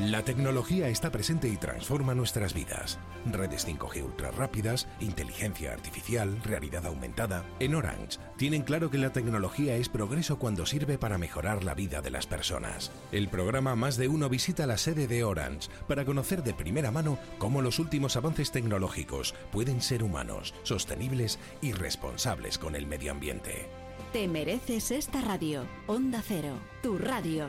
La tecnología está presente y transforma nuestras vidas. Redes 5G ultra rápidas, inteligencia artificial, realidad aumentada. En Orange tienen claro que la tecnología es progreso cuando sirve para mejorar la vida de las personas. El programa Más de Uno visita la sede de Orange para conocer de primera mano cómo los últimos avances tecnológicos pueden ser humanos, sostenibles y responsables con el medio ambiente. Te mereces esta radio. Onda Cero, tu radio.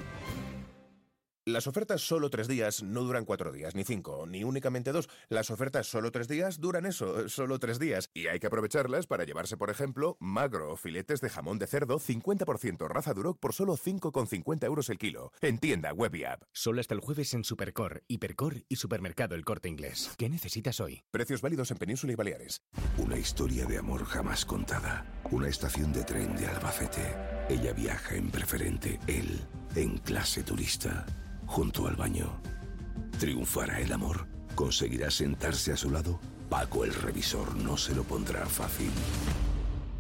Las ofertas solo tres días no duran cuatro días, ni cinco, ni únicamente dos. Las ofertas solo tres días duran eso, solo tres días. Y hay que aprovecharlas para llevarse, por ejemplo, magro o filetes de jamón de cerdo 50% raza Duroc por solo 5,50 euros el kilo. En tienda, web y app. Solo hasta el jueves en Supercor, Hipercor y Supermercado El Corte Inglés. ¿Qué necesitas hoy? Precios válidos en Península y Baleares. Una historia de amor jamás contada. Una estación de tren de Albacete. Ella viaja en preferente, él en clase turista junto al baño. ¿Triunfará el amor? ¿Conseguirá sentarse a su lado? Paco el revisor no se lo pondrá fácil.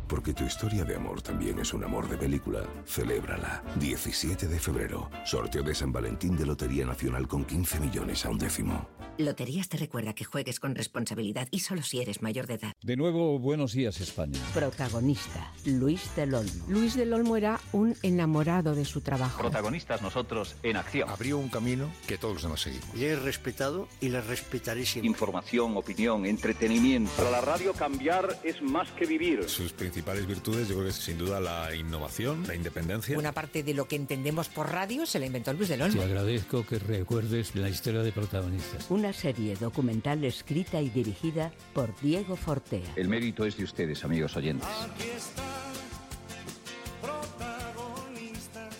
Porque tu historia de amor también es un amor de película. Celébrala. 17 de febrero. Sorteo de San Valentín de Lotería Nacional con 15 millones a un décimo. Loterías te recuerda que juegues con responsabilidad y solo si eres mayor de edad. De nuevo, buenos días España. Protagonista, Luis del Olmo. Luis del Olmo era un enamorado de su trabajo. Protagonistas nosotros en acción. Abrió un camino que todos demás seguimos. Le he respetado y le respetaré siempre. Información, opinión, entretenimiento. Para la radio cambiar es más que vivir. Sus principales virtudes yo creo que es sin duda la innovación, la independencia. Una parte de lo que entendemos por radio se la inventó Luis del Olmo. Te agradezco que recuerdes la historia de protagonistas. Una serie documental escrita y dirigida por Diego Fortea. El mérito es de ustedes, amigos oyentes.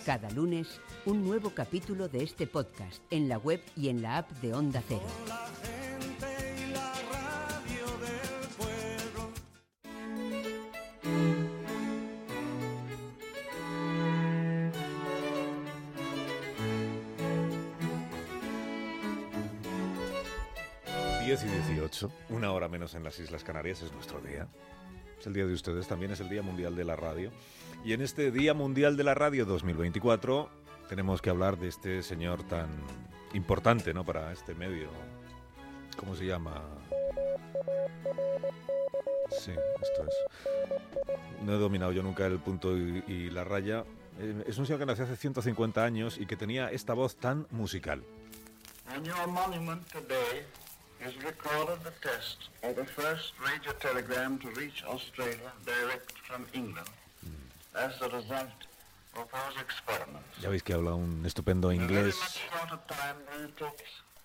Cada lunes, un nuevo capítulo de este podcast en la web y en la app de Onda Cero. Una hora menos en las Islas Canarias es nuestro día. Es el día de ustedes, también es el Día Mundial de la Radio. Y en este Día Mundial de la Radio 2024 tenemos que hablar de este señor tan importante, ¿no? Para este medio. ¿Cómo se llama? Sí, esto es. No he dominado yo nunca el punto y, y la raya. Eh, es un señor que nació hace 150 años y que tenía esta voz tan musical. And your monument today is recorded the test of the first radio telegram to reach Australia direct from England. As the result of those experiments. Ya veis que habla un estupendo inglés.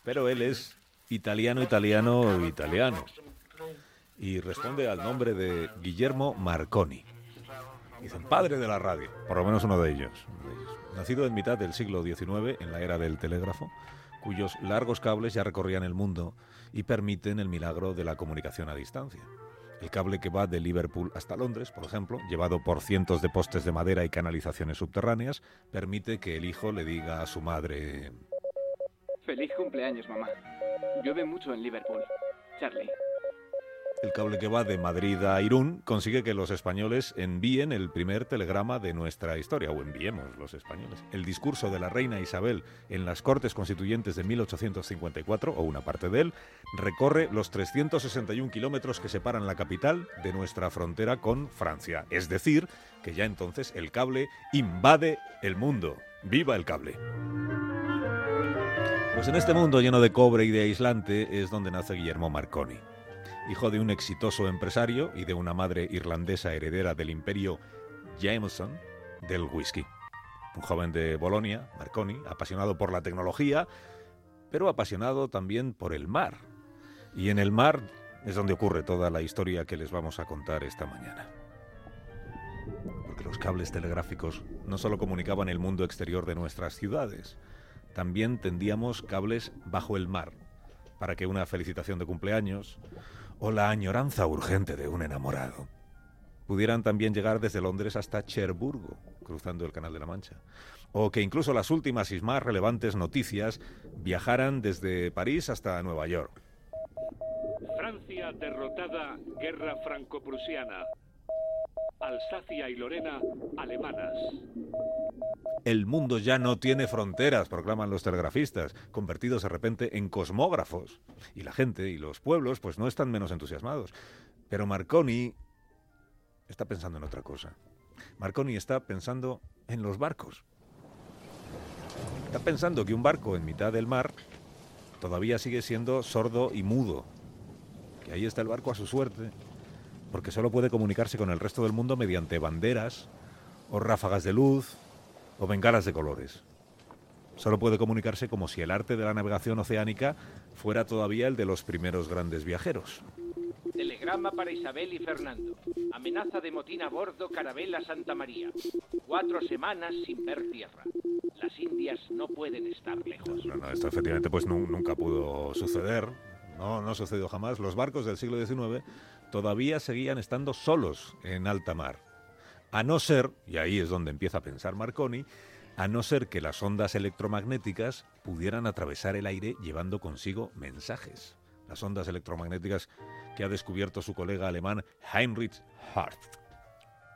Pero él es italiano, italiano, italiano. Y responde al nombre de Guillermo Marconi. Dicen padre de la radio, por lo menos uno de ellos. uno de ellos. Nacido en mitad del siglo XIX, en la era del telégrafo, cuyos largos cables ya recorrían el mundo y permiten el milagro de la comunicación a distancia. El cable que va de Liverpool hasta Londres, por ejemplo, llevado por cientos de postes de madera y canalizaciones subterráneas, permite que el hijo le diga a su madre... Feliz cumpleaños, mamá. Llueve mucho en Liverpool. Charlie. El cable que va de Madrid a Irún consigue que los españoles envíen el primer telegrama de nuestra historia, o enviemos los españoles. El discurso de la reina Isabel en las Cortes Constituyentes de 1854, o una parte de él, recorre los 361 kilómetros que separan la capital de nuestra frontera con Francia. Es decir, que ya entonces el cable invade el mundo. ¡Viva el cable! Pues en este mundo lleno de cobre y de aislante es donde nace Guillermo Marconi hijo de un exitoso empresario y de una madre irlandesa heredera del imperio Jameson del whisky. Un joven de Bolonia, Marconi, apasionado por la tecnología, pero apasionado también por el mar. Y en el mar es donde ocurre toda la historia que les vamos a contar esta mañana. Porque los cables telegráficos no solo comunicaban el mundo exterior de nuestras ciudades, también tendíamos cables bajo el mar, para que una felicitación de cumpleaños o la añoranza urgente de un enamorado pudieran también llegar desde Londres hasta Cherburgo, cruzando el Canal de la Mancha. O que incluso las últimas y más relevantes noticias viajaran desde París hasta Nueva York. Francia derrotada, guerra franco-prusiana. Alsacia y Lorena, alemanas. El mundo ya no tiene fronteras, proclaman los telegrafistas, convertidos de repente en cosmógrafos. Y la gente y los pueblos pues no están menos entusiasmados. Pero Marconi está pensando en otra cosa. Marconi está pensando en los barcos. Está pensando que un barco en mitad del mar todavía sigue siendo sordo y mudo. Que ahí está el barco a su suerte, porque solo puede comunicarse con el resto del mundo mediante banderas, o ráfagas de luz, o bengalas de colores. Solo puede comunicarse como si el arte de la navegación oceánica fuera todavía el de los primeros grandes viajeros. Telegrama para Isabel y Fernando. Amenaza de motín a bordo Carabela Santa María. Cuatro semanas sin ver tierra. Las Indias no pueden estar lejos. No, no, esto efectivamente pues nu- nunca pudo suceder. No, no sucedió jamás. Los barcos del siglo XIX todavía seguían estando solos en alta mar. A no ser, y ahí es donde empieza a pensar Marconi, a no ser que las ondas electromagnéticas pudieran atravesar el aire llevando consigo mensajes. Las ondas electromagnéticas que ha descubierto su colega alemán Heinrich Hardt.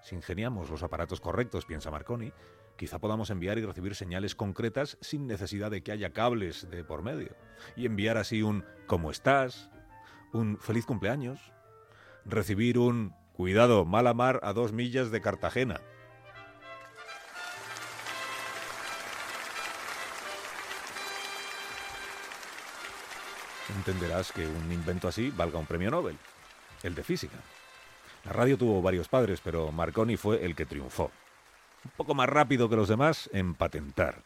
Si ingeniamos los aparatos correctos, piensa Marconi, quizá podamos enviar y recibir señales concretas sin necesidad de que haya cables de por medio. Y enviar así un ¿cómo estás? un feliz cumpleaños, recibir un cuidado, mala mar a dos millas de Cartagena. Entenderás que un invento así valga un premio Nobel, el de física. La radio tuvo varios padres, pero Marconi fue el que triunfó. Un poco más rápido que los demás en patentar,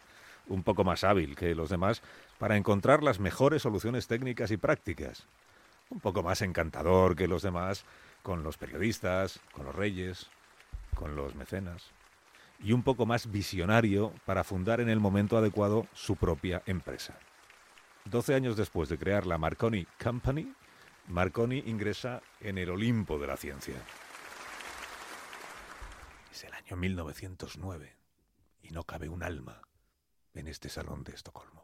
un poco más hábil que los demás para encontrar las mejores soluciones técnicas y prácticas, un poco más encantador que los demás con los periodistas, con los reyes, con los mecenas, y un poco más visionario para fundar en el momento adecuado su propia empresa. Doce años después de crear la Marconi Company, Marconi ingresa en el Olimpo de la ciencia. Es el año 1909 y no cabe un alma en este salón de Estocolmo.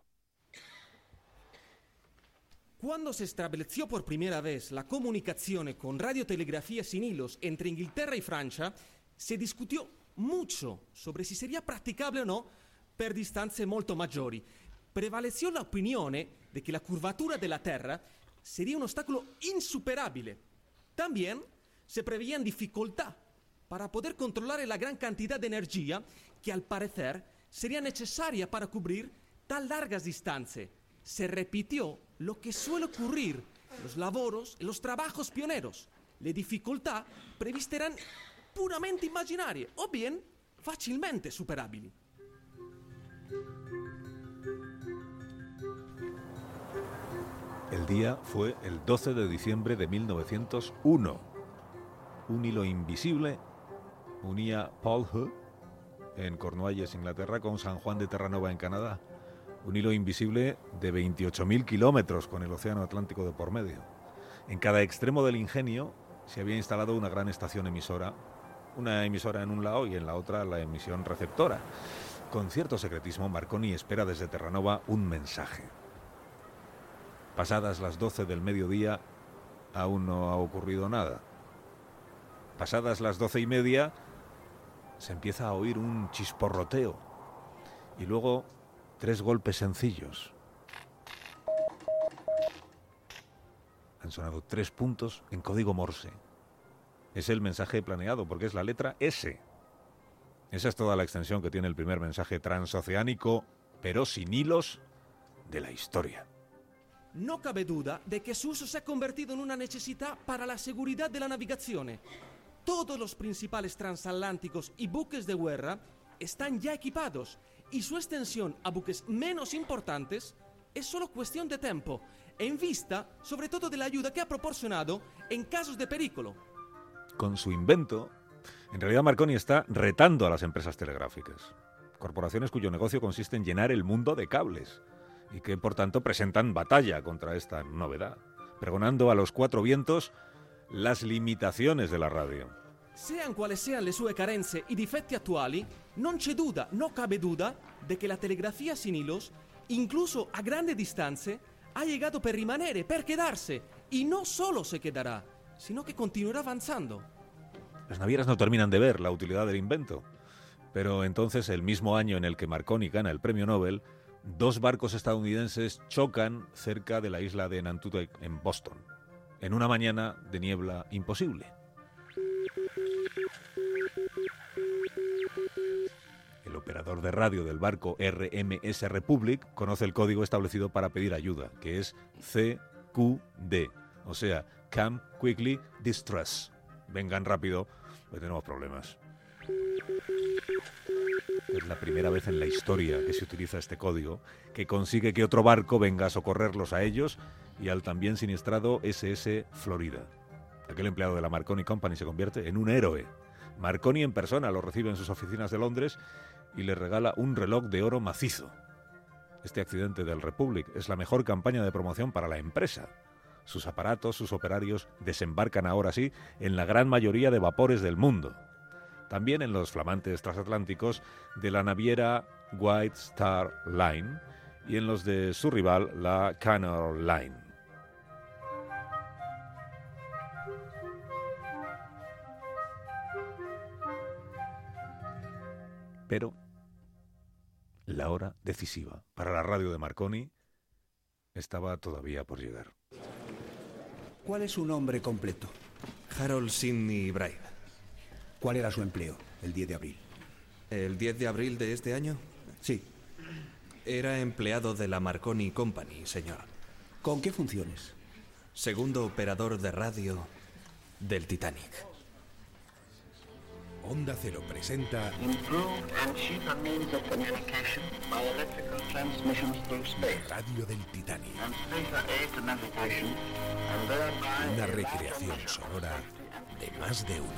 Cuando se estableció por primera vez la comunicazione con radiotelegrafía sin hilos entre Inglaterra y Francia, se discutió mucho sobre si sería practicable o no per distanze molto maggiori. Prevaleció la opinione de que la curvatura de la Terra sería un obstáculo insuperable. También se preveían dificultad para poder controlar la gran cantidad de energía que al parecer sería necesaria para cubrir tan largas distancias. Se repitió lo que suele ocurrir en los laboros, en los trabajos pioneros. Le dificultad previste eran puramente immaginarie o bien facilmente superabili. El día fue el 12 de diciembre de 1901. Un hilo invisible unía Paul en Cornualles, Inglaterra, con San Juan de Terranova, en Canadá. Un hilo invisible de 28.000 kilómetros con el Océano Atlántico de por medio. En cada extremo del ingenio se había instalado una gran estación emisora, una emisora en un lado y en la otra la emisión receptora. Con cierto secretismo, Marconi espera desde Terranova un mensaje. Pasadas las 12 del mediodía, aún no ha ocurrido nada. Pasadas las doce y media, se empieza a oír un chisporroteo y luego tres golpes sencillos. Han sonado tres puntos en código Morse. Es el mensaje planeado porque es la letra S. Esa es toda la extensión que tiene el primer mensaje transoceánico, pero sin hilos, de la historia. No cabe duda de que su uso se ha convertido en una necesidad para la seguridad de la navegación. Todos los principales transatlánticos y buques de guerra están ya equipados y su extensión a buques menos importantes es solo cuestión de tiempo, en vista sobre todo de la ayuda que ha proporcionado en casos de peligro. Con su invento, en realidad Marconi está retando a las empresas telegráficas, corporaciones cuyo negocio consiste en llenar el mundo de cables, y que por tanto presentan batalla contra esta novedad, pregonando a los cuatro vientos las limitaciones de la radio. Sean quali siano le sue carenze i difetti attuali, non c'è duda, no cabe duda, de que la telegrafía sin hilos, incluso a grandes distanze, ha llegado per rimanere, per quedarse, y no solo se quedará, sino que continuará avanzando. Las navieras no terminan de ver la utilidad del invento, pero entonces, el mismo año en el que Marconi gana el premio Nobel, dos barcos estadounidenses chocan cerca de la isla de Nantucket en Boston, en una mañana de niebla imposible. Operador de radio del barco RMS Republic conoce el código establecido para pedir ayuda, que es CQD, o sea, Come Quickly Distress. Vengan rápido, pues tenemos problemas. Es la primera vez en la historia que se utiliza este código que consigue que otro barco venga a socorrerlos a ellos y al también siniestrado SS Florida. Aquel empleado de la Marconi Company se convierte en un héroe. Marconi en persona lo recibe en sus oficinas de Londres y le regala un reloj de oro macizo. Este accidente del Republic es la mejor campaña de promoción para la empresa. Sus aparatos, sus operarios desembarcan ahora sí en la gran mayoría de vapores del mundo. También en los flamantes transatlánticos de la naviera White Star Line y en los de su rival, la Canal Line. Pero la hora decisiva para la radio de Marconi estaba todavía por llegar. ¿Cuál es su nombre completo? Harold Sidney Bride. ¿Cuál era su empleo el 10 de abril? ¿El 10 de abril de este año? Sí. Era empleado de la Marconi Company, señor. ¿Con qué funciones? Segundo operador de radio del Titanic. Onda Cero presenta Improved and cheaper means of communication by electrical transmissions through space. Radio del Titanic. Una recreación sonora de más de uno.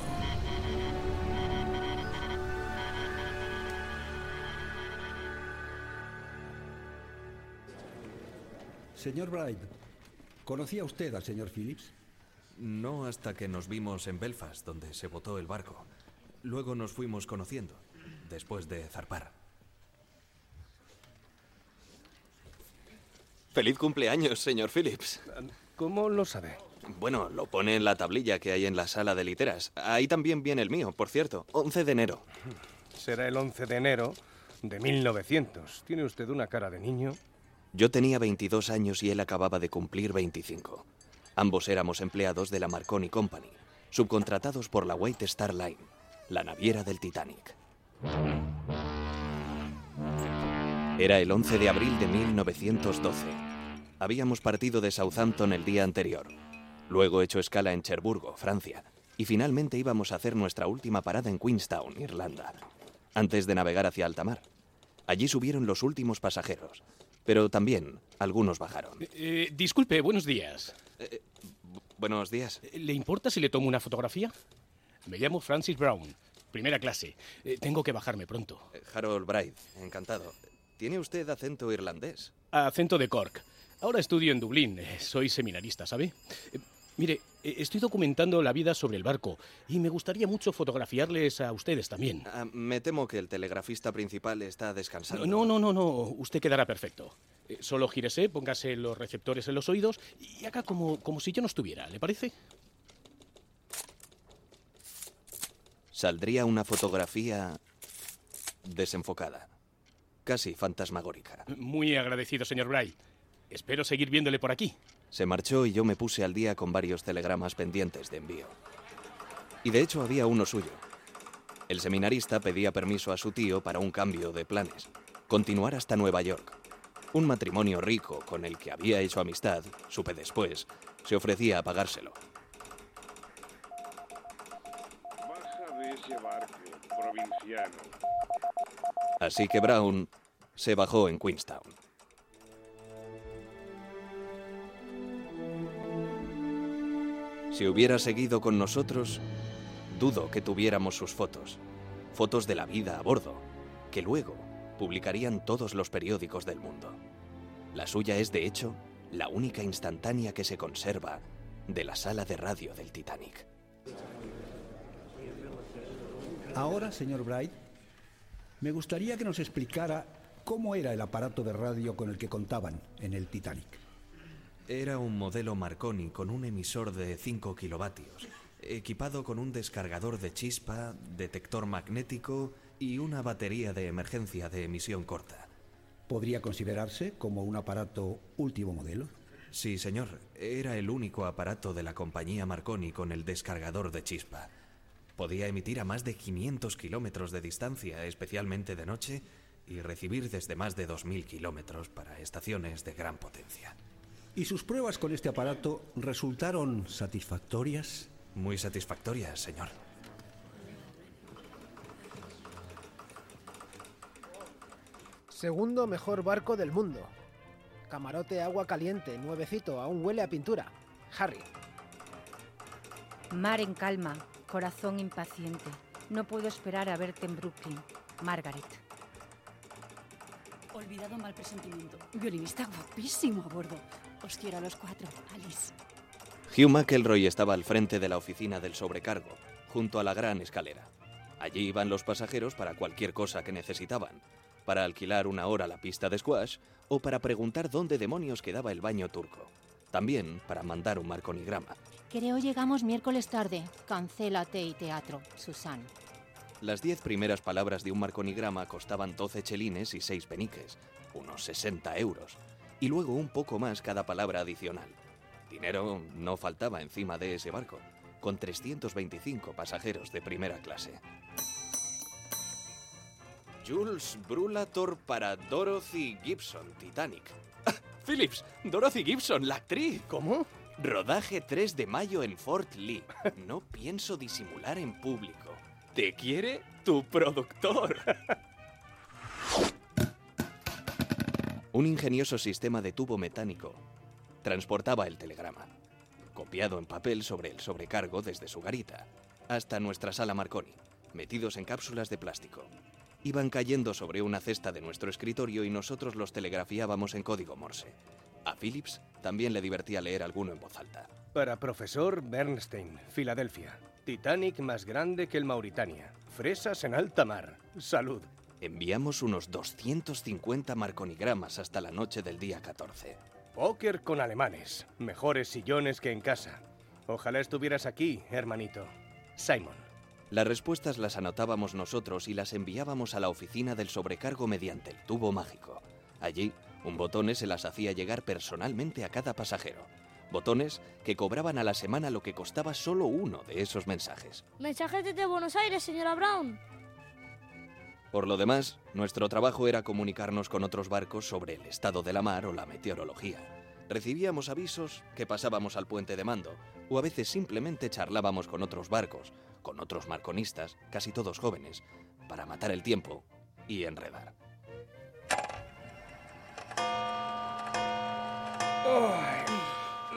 Señor Bright, ¿conocía usted al señor Phillips? No hasta que nos vimos en Belfast, donde se botó el barco. Luego nos fuimos conociendo, después de zarpar. Feliz cumpleaños, señor Phillips. ¿Cómo lo sabe? Bueno, lo pone en la tablilla que hay en la sala de literas. Ahí también viene el mío, por cierto. 11 de enero. Será el 11 de enero de 1900. ¿Tiene usted una cara de niño? Yo tenía 22 años y él acababa de cumplir 25. Ambos éramos empleados de la Marconi Company, subcontratados por la White Star Line, la naviera del Titanic. Era el 11 de abril de 1912. Habíamos partido de Southampton el día anterior, luego hecho escala en Cherburgo, Francia, y finalmente íbamos a hacer nuestra última parada en Queenstown, Irlanda, antes de navegar hacia alta mar. Allí subieron los últimos pasajeros, pero también algunos bajaron. Eh, disculpe, buenos días. Eh, buenos días. ¿Le importa si le tomo una fotografía? Me llamo Francis Brown, primera clase. Eh, tengo que bajarme pronto. Harold Bright, encantado. ¿Tiene usted acento irlandés? Acento de Cork. Ahora estudio en Dublín. Soy seminarista, ¿sabe? Mire, estoy documentando la vida sobre el barco y me gustaría mucho fotografiarles a ustedes también. Ah, me temo que el telegrafista principal está descansando. No, no, no, no. Usted quedará perfecto. Eh, Solo gírese, póngase los receptores en los oídos y haga como, como si yo no estuviera, ¿le parece? Saldría una fotografía desenfocada, casi fantasmagórica. Muy agradecido, señor Bright. Espero seguir viéndole por aquí. Se marchó y yo me puse al día con varios telegramas pendientes de envío. Y de hecho había uno suyo. El seminarista pedía permiso a su tío para un cambio de planes, continuar hasta Nueva York. Un matrimonio rico con el que había hecho amistad, supe después, se ofrecía a pagárselo. Baja de ese barco, Así que Brown se bajó en Queenstown. Si hubiera seguido con nosotros, dudo que tuviéramos sus fotos. Fotos de la vida a bordo, que luego publicarían todos los periódicos del mundo. La suya es, de hecho, la única instantánea que se conserva de la sala de radio del Titanic. Ahora, señor Bright, me gustaría que nos explicara cómo era el aparato de radio con el que contaban en el Titanic. Era un modelo Marconi con un emisor de 5 kilovatios, equipado con un descargador de chispa, detector magnético y una batería de emergencia de emisión corta. ¿Podría considerarse como un aparato último modelo? Sí, señor. Era el único aparato de la compañía Marconi con el descargador de chispa. Podía emitir a más de 500 kilómetros de distancia, especialmente de noche, y recibir desde más de 2.000 kilómetros para estaciones de gran potencia. ¿Y sus pruebas con este aparato resultaron satisfactorias? Muy satisfactorias, señor. Segundo mejor barco del mundo. Camarote agua caliente, nuevecito, aún huele a pintura. Harry. Mar en calma, corazón impaciente. No puedo esperar a verte en Brooklyn. Margaret. Olvidado mal presentimiento. Violinista guapísimo a bordo. Os quiero a los cuatro, Alice. Hugh McElroy estaba al frente de la oficina del sobrecargo, junto a la gran escalera. Allí iban los pasajeros para cualquier cosa que necesitaban, para alquilar una hora la pista de squash o para preguntar dónde demonios quedaba el baño turco. También para mandar un marconigrama. Creo llegamos miércoles tarde. Cancélate y teatro, Susan. Las diez primeras palabras de un marconigrama costaban 12 chelines y 6 peniques, unos 60 euros, y luego un poco más cada palabra adicional. Dinero no faltaba encima de ese barco, con 325 pasajeros de primera clase. Jules Brulator para Dorothy Gibson, Titanic. Ah, Phillips, Dorothy Gibson, la actriz. ¿Cómo? Rodaje 3 de mayo en Fort Lee. No pienso disimular en público. ¿Te quiere tu productor? Un ingenioso sistema de tubo metánico transportaba el telegrama, copiado en papel sobre el sobrecargo desde su garita, hasta nuestra sala Marconi, metidos en cápsulas de plástico. Iban cayendo sobre una cesta de nuestro escritorio y nosotros los telegrafiábamos en código Morse. A Phillips también le divertía leer alguno en voz alta. Para profesor Bernstein, Filadelfia. Titanic más grande que el Mauritania. Fresas en alta mar. Salud. Enviamos unos 250 marconigramas hasta la noche del día 14. Póker con alemanes. Mejores sillones que en casa. Ojalá estuvieras aquí, hermanito. Simon. Las respuestas las anotábamos nosotros y las enviábamos a la oficina del sobrecargo mediante el tubo mágico. Allí, un botone se las hacía llegar personalmente a cada pasajero. Botones que cobraban a la semana lo que costaba solo uno de esos mensajes. Mensajes desde Buenos Aires, señora Brown. Por lo demás, nuestro trabajo era comunicarnos con otros barcos sobre el estado de la mar o la meteorología. Recibíamos avisos que pasábamos al puente de mando, o a veces simplemente charlábamos con otros barcos, con otros marconistas, casi todos jóvenes, para matar el tiempo y enredar.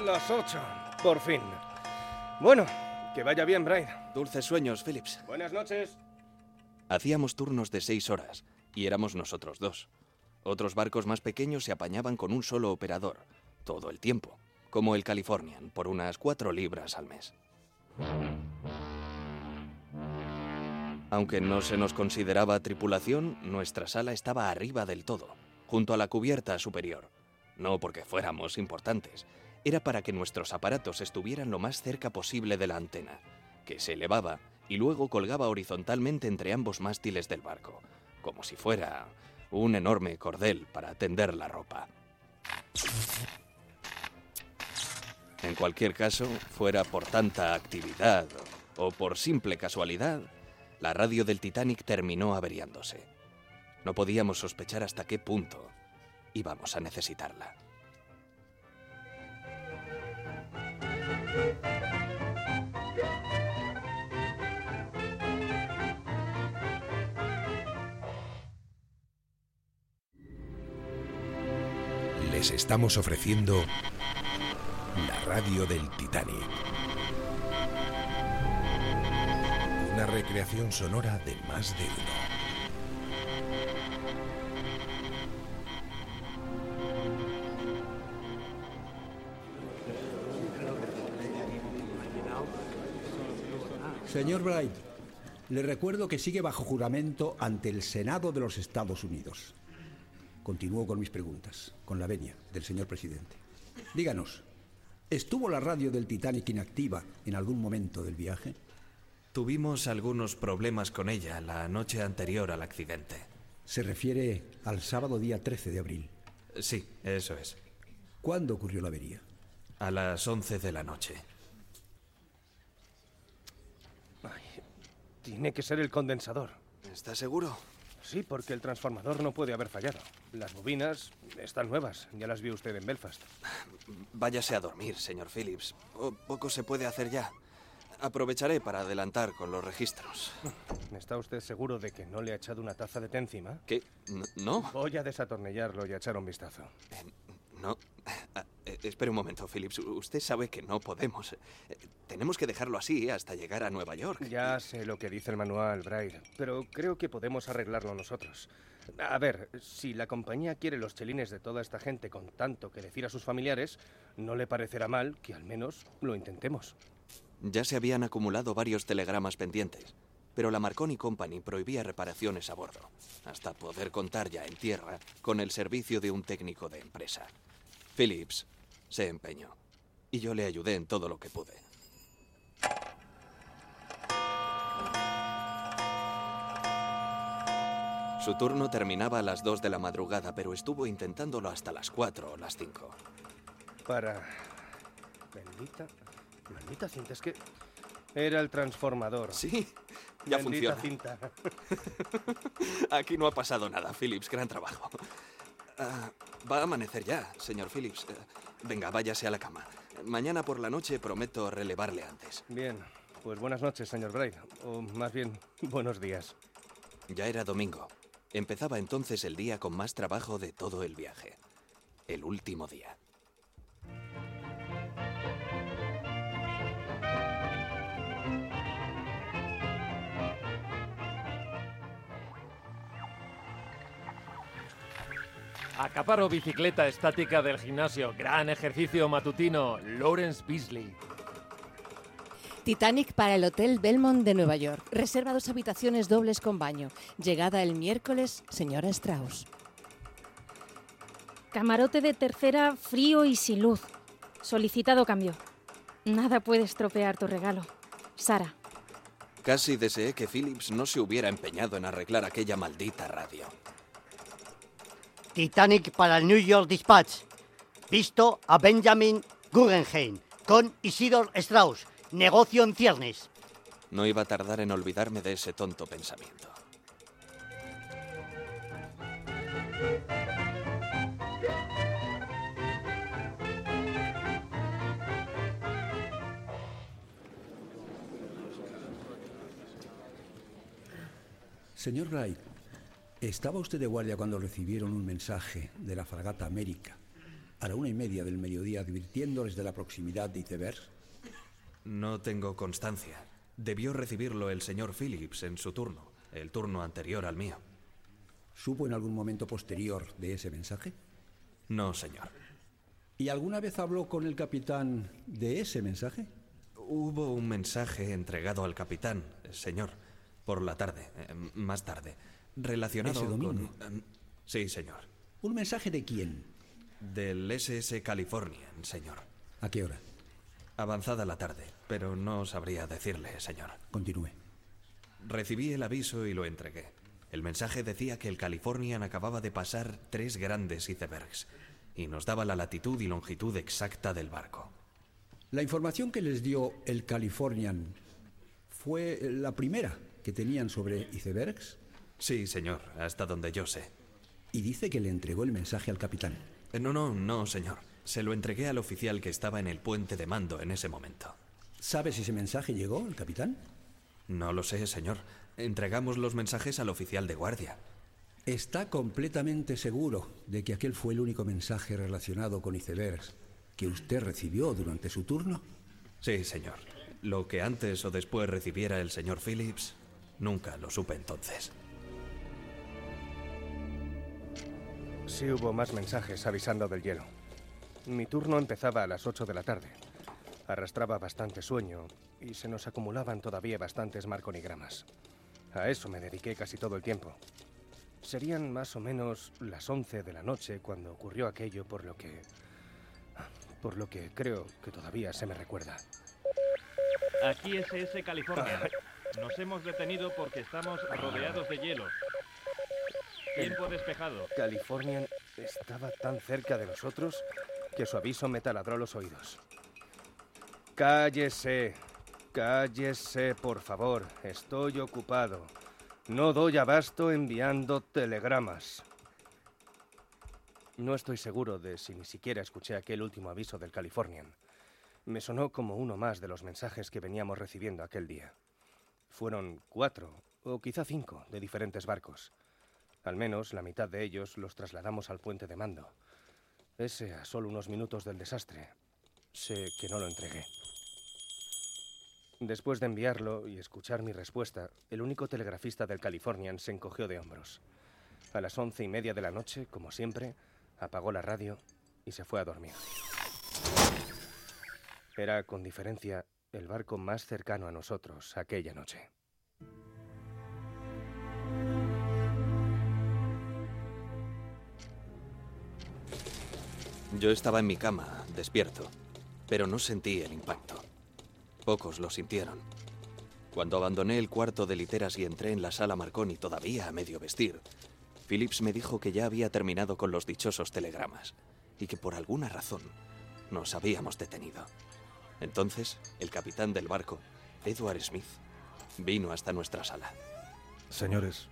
Las ocho, por fin. Bueno, que vaya bien, Brian. Dulces sueños, Phillips. Buenas noches. Hacíamos turnos de seis horas y éramos nosotros dos. Otros barcos más pequeños se apañaban con un solo operador, todo el tiempo, como el Californian, por unas cuatro libras al mes. Aunque no se nos consideraba tripulación, nuestra sala estaba arriba del todo, junto a la cubierta superior. No porque fuéramos importantes, era para que nuestros aparatos estuvieran lo más cerca posible de la antena, que se elevaba y luego colgaba horizontalmente entre ambos mástiles del barco, como si fuera un enorme cordel para tender la ropa. En cualquier caso, fuera por tanta actividad o por simple casualidad, la radio del Titanic terminó averiándose. No podíamos sospechar hasta qué punto íbamos a necesitarla. Les estamos ofreciendo la radio del Titanic. Una recreación sonora de más de uno. Señor Bright, le recuerdo que sigue bajo juramento ante el Senado de los Estados Unidos. Continúo con mis preguntas, con la venia del señor presidente. Díganos, ¿estuvo la radio del Titanic inactiva en algún momento del viaje? Tuvimos algunos problemas con ella la noche anterior al accidente. Se refiere al sábado día 13 de abril. Sí, eso es. ¿Cuándo ocurrió la avería? A las 11 de la noche. Tiene que ser el condensador. ¿Estás seguro? Sí, porque el transformador no puede haber fallado. Las bobinas están nuevas, ya las vio usted en Belfast. Váyase a dormir, señor Phillips. O poco se puede hacer ya. Aprovecharé para adelantar con los registros. ¿Está usted seguro de que no le ha echado una taza de té encima? ¿Qué? ¿No? Voy a desatornillarlo y a echar un vistazo. No. Ah, eh, espere un momento, Phillips. Usted sabe que no podemos. Eh, tenemos que dejarlo así hasta llegar a Nueva York. Ya sé lo que dice el manual, Bright, pero creo que podemos arreglarlo nosotros. A ver, si la compañía quiere los chelines de toda esta gente con tanto que decir a sus familiares, no le parecerá mal que al menos lo intentemos. Ya se habían acumulado varios telegramas pendientes, pero la Marconi Company prohibía reparaciones a bordo, hasta poder contar ya en tierra con el servicio de un técnico de empresa. Phillips se empeñó, y yo le ayudé en todo lo que pude. Su turno terminaba a las 2 de la madrugada, pero estuvo intentándolo hasta las 4 o las 5. Para... Bendita... Maldita cinta, es que... Era el transformador. Sí, ya Bendita funciona. cinta. Aquí no ha pasado nada, Phillips. Gran trabajo. Ah, va a amanecer ya, señor Phillips. Eh, venga, váyase a la cama. Mañana por la noche prometo relevarle antes. Bien, pues buenas noches, señor Bright. O más bien, buenos días. Ya era domingo. Empezaba entonces el día con más trabajo de todo el viaje. El último día. Acaparo bicicleta estática del gimnasio. Gran ejercicio matutino. Lawrence Beasley. Titanic para el Hotel Belmont de Nueva York. Reserva dos habitaciones dobles con baño. Llegada el miércoles, señora Strauss. Camarote de tercera, frío y sin luz. Solicitado cambio. Nada puede estropear tu regalo. Sara. Casi deseé que Phillips no se hubiera empeñado en arreglar aquella maldita radio. Titanic para el New York Dispatch. Visto a Benjamin Guggenheim con Isidor Strauss. Negocio en ciernes. No iba a tardar en olvidarme de ese tonto pensamiento. Señor Wright, ¿estaba usted de guardia cuando recibieron un mensaje de la fragata América a la una y media del mediodía advirtiéndoles de la proximidad de icebergs? No tengo constancia. Debió recibirlo el señor Phillips en su turno, el turno anterior al mío. ¿Supo en algún momento posterior de ese mensaje? No, señor. ¿Y alguna vez habló con el capitán de ese mensaje? Hubo un mensaje entregado al capitán, señor, por la tarde, eh, más tarde, relacionado ¿Ese domingo? con... sí, señor. ¿Un mensaje de quién? Del SS Californian, señor. ¿A qué hora? Avanzada la tarde, pero no sabría decirle, señor. Continúe. Recibí el aviso y lo entregué. El mensaje decía que el Californian acababa de pasar tres grandes icebergs y nos daba la latitud y longitud exacta del barco. La información que les dio el Californian fue la primera que tenían sobre icebergs. Sí, señor, hasta donde yo sé. Y dice que le entregó el mensaje al capitán. Eh, No, no, no, señor. Se lo entregué al oficial que estaba en el puente de mando en ese momento. ¿Sabe si ese mensaje llegó al capitán? No lo sé, señor. Entregamos los mensajes al oficial de guardia. ¿Está completamente seguro de que aquel fue el único mensaje relacionado con icebergs que usted recibió durante su turno? Sí, señor. Lo que antes o después recibiera el señor Phillips, nunca lo supe entonces. Sí hubo más mensajes avisando del hielo. Mi turno empezaba a las 8 de la tarde. Arrastraba bastante sueño y se nos acumulaban todavía bastantes marconigramas. A eso me dediqué casi todo el tiempo. Serían más o menos las 11 de la noche cuando ocurrió aquello por lo que... por lo que creo que todavía se me recuerda. Aquí SS California. Nos hemos detenido porque estamos rodeados de hielo. Tiempo despejado. California estaba tan cerca de nosotros que su aviso me taladró los oídos. Cállese, cállese, por favor. Estoy ocupado. No doy abasto enviando telegramas. No estoy seguro de si ni siquiera escuché aquel último aviso del Californian. Me sonó como uno más de los mensajes que veníamos recibiendo aquel día. Fueron cuatro, o quizá cinco, de diferentes barcos. Al menos la mitad de ellos los trasladamos al puente de mando. Ese a solo unos minutos del desastre. Sé que no lo entregué. Después de enviarlo y escuchar mi respuesta, el único telegrafista del Californian se encogió de hombros. A las once y media de la noche, como siempre, apagó la radio y se fue a dormir. Era, con diferencia, el barco más cercano a nosotros aquella noche. Yo estaba en mi cama, despierto, pero no sentí el impacto. Pocos lo sintieron. Cuando abandoné el cuarto de literas y entré en la sala Marconi todavía a medio vestir, Phillips me dijo que ya había terminado con los dichosos telegramas y que por alguna razón nos habíamos detenido. Entonces, el capitán del barco, Edward Smith, vino hasta nuestra sala. Señores,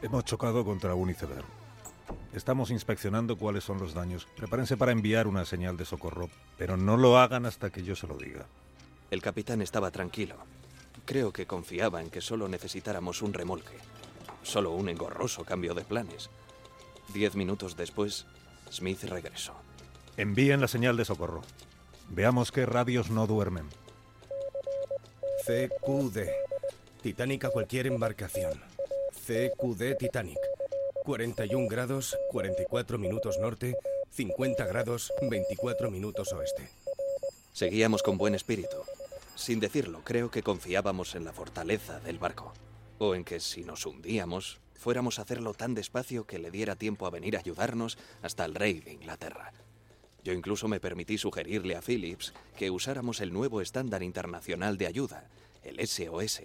hemos chocado contra un iceberg. Estamos inspeccionando cuáles son los daños. Prepárense para enviar una señal de socorro, pero no lo hagan hasta que yo se lo diga. El capitán estaba tranquilo. Creo que confiaba en que solo necesitáramos un remolque. Solo un engorroso cambio de planes. Diez minutos después, Smith regresó. Envíen la señal de socorro. Veamos qué radios no duermen. CQD. Titanic a cualquier embarcación. CQD Titanic. 41 grados, 44 minutos norte, 50 grados, 24 minutos oeste. Seguíamos con buen espíritu. Sin decirlo, creo que confiábamos en la fortaleza del barco. O en que si nos hundíamos, fuéramos a hacerlo tan despacio que le diera tiempo a venir a ayudarnos hasta el rey de Inglaterra. Yo incluso me permití sugerirle a Phillips que usáramos el nuevo estándar internacional de ayuda, el SOS.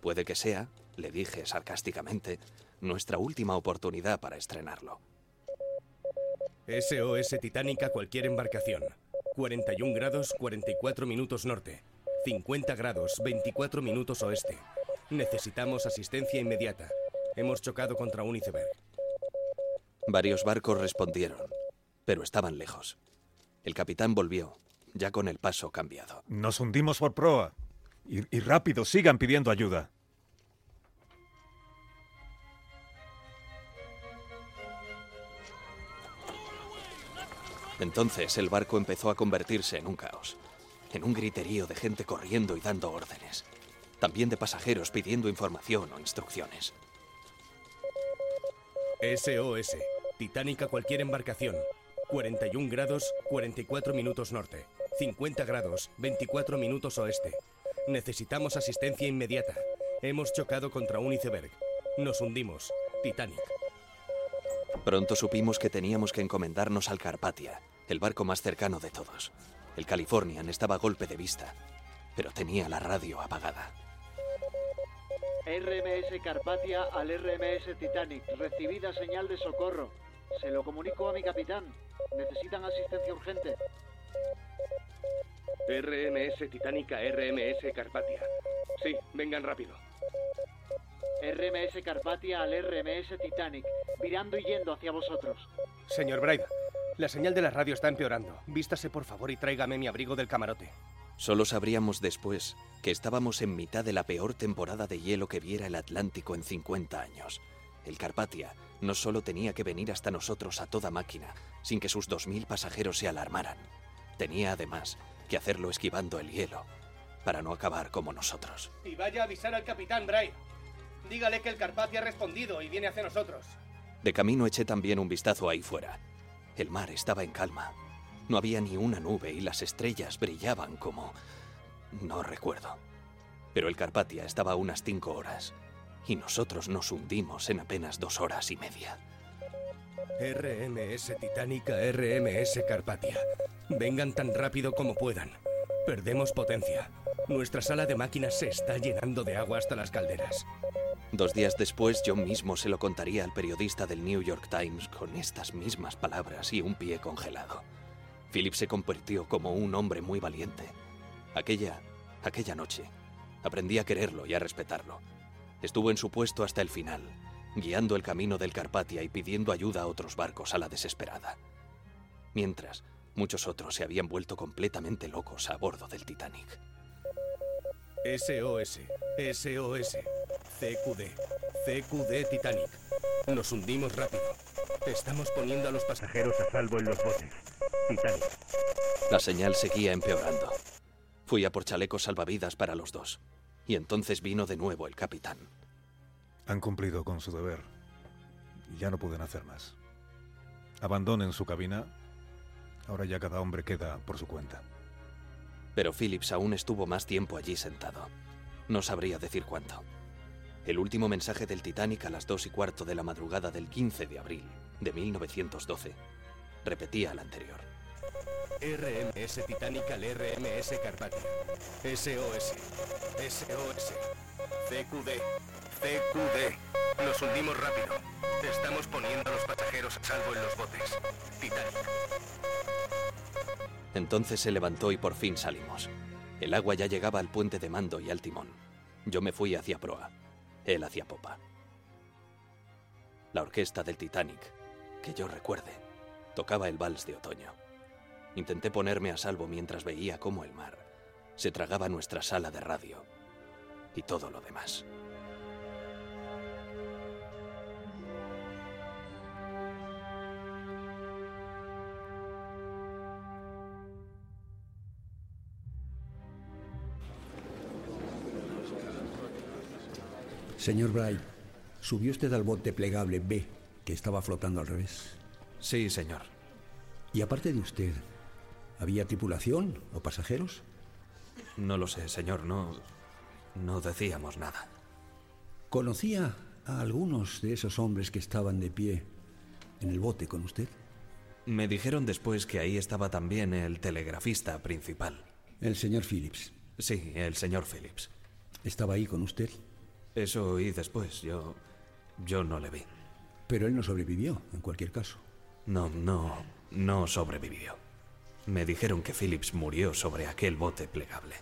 Puede que sea, le dije sarcásticamente, nuestra última oportunidad para estrenarlo. SOS Titanic a cualquier embarcación. 41 grados, 44 minutos norte. 50 grados, 24 minutos oeste. Necesitamos asistencia inmediata. Hemos chocado contra un iceberg. Varios barcos respondieron, pero estaban lejos. El capitán volvió, ya con el paso cambiado. Nos hundimos por proa. Y, y rápido, sigan pidiendo ayuda. Entonces el barco empezó a convertirse en un caos, en un griterío de gente corriendo y dando órdenes, también de pasajeros pidiendo información o instrucciones. SOS. Titanic a cualquier embarcación. 41 grados, 44 minutos norte. 50 grados, 24 minutos oeste. Necesitamos asistencia inmediata. Hemos chocado contra un iceberg. Nos hundimos. Titanic. Pronto supimos que teníamos que encomendarnos al Carpatia, el barco más cercano de todos. El Californian estaba a golpe de vista, pero tenía la radio apagada. RMS Carpatia al RMS Titanic. Recibida señal de socorro. Se lo comunico a mi capitán. Necesitan asistencia urgente. RMS Titanic a RMS Carpatia. Sí, vengan rápido. RMS Carpatia al RMS Titanic. Virando y yendo hacia vosotros. Señor Braida, la señal de la radio está empeorando. Vístase por favor y tráigame mi abrigo del camarote. Solo sabríamos después que estábamos en mitad de la peor temporada de hielo que viera el Atlántico en 50 años. El Carpatia no solo tenía que venir hasta nosotros a toda máquina, sin que sus 2.000 pasajeros se alarmaran. Tenía además que hacerlo esquivando el hielo, para no acabar como nosotros. Y vaya a avisar al capitán Bray. Dígale que el Carpatia ha respondido y viene hacia nosotros. De camino eché también un vistazo ahí fuera. El mar estaba en calma. No había ni una nube y las estrellas brillaban como... No recuerdo. Pero el Carpatia estaba a unas cinco horas y nosotros nos hundimos en apenas dos horas y media. RMS Titánica, RMS Carpatia. Vengan tan rápido como puedan. Perdemos potencia. Nuestra sala de máquinas se está llenando de agua hasta las calderas. Dos días después yo mismo se lo contaría al periodista del New York Times con estas mismas palabras y un pie congelado. Philip se convirtió como un hombre muy valiente. Aquella, aquella noche, aprendí a quererlo y a respetarlo. Estuvo en su puesto hasta el final, guiando el camino del Carpatia y pidiendo ayuda a otros barcos a la desesperada. Mientras, muchos otros se habían vuelto completamente locos a bordo del Titanic. SOS, SOS, CQD, CQD Titanic. Nos hundimos rápido. Estamos poniendo a los pasajeros a salvo en los botes. Titanic. La señal seguía empeorando. Fui a por chalecos salvavidas para los dos. Y entonces vino de nuevo el capitán. Han cumplido con su deber. Y ya no pueden hacer más. Abandonen su cabina. Ahora ya cada hombre queda por su cuenta. Pero Phillips aún estuvo más tiempo allí sentado. No sabría decir cuánto. El último mensaje del Titanic a las dos y cuarto de la madrugada del 15 de abril de 1912 repetía el anterior. RMS Titanic al RMS Carpatia. SOS, SOS, CQD, CQD. Nos hundimos rápido. Estamos poniendo a los pasajeros a salvo en los botes. Titanic. Entonces se levantó y por fin salimos. El agua ya llegaba al puente de mando y al timón. Yo me fui hacia proa, él hacia popa. La orquesta del Titanic, que yo recuerde, tocaba el vals de otoño. Intenté ponerme a salvo mientras veía cómo el mar se tragaba nuestra sala de radio y todo lo demás. Señor Bright, ¿subió usted al bote plegable B que estaba flotando al revés? Sí, señor. Y aparte de usted, ¿había tripulación o pasajeros? No lo sé, señor. No. No decíamos nada. ¿Conocía a algunos de esos hombres que estaban de pie en el bote con usted? Me dijeron después que ahí estaba también el telegrafista principal. El señor Phillips. Sí, el señor Phillips. ¿Estaba ahí con usted? Eso oí después. Yo. Yo no le vi. Pero él no sobrevivió, en cualquier caso. No, no. No sobrevivió. Me dijeron que Phillips murió sobre aquel bote plegable.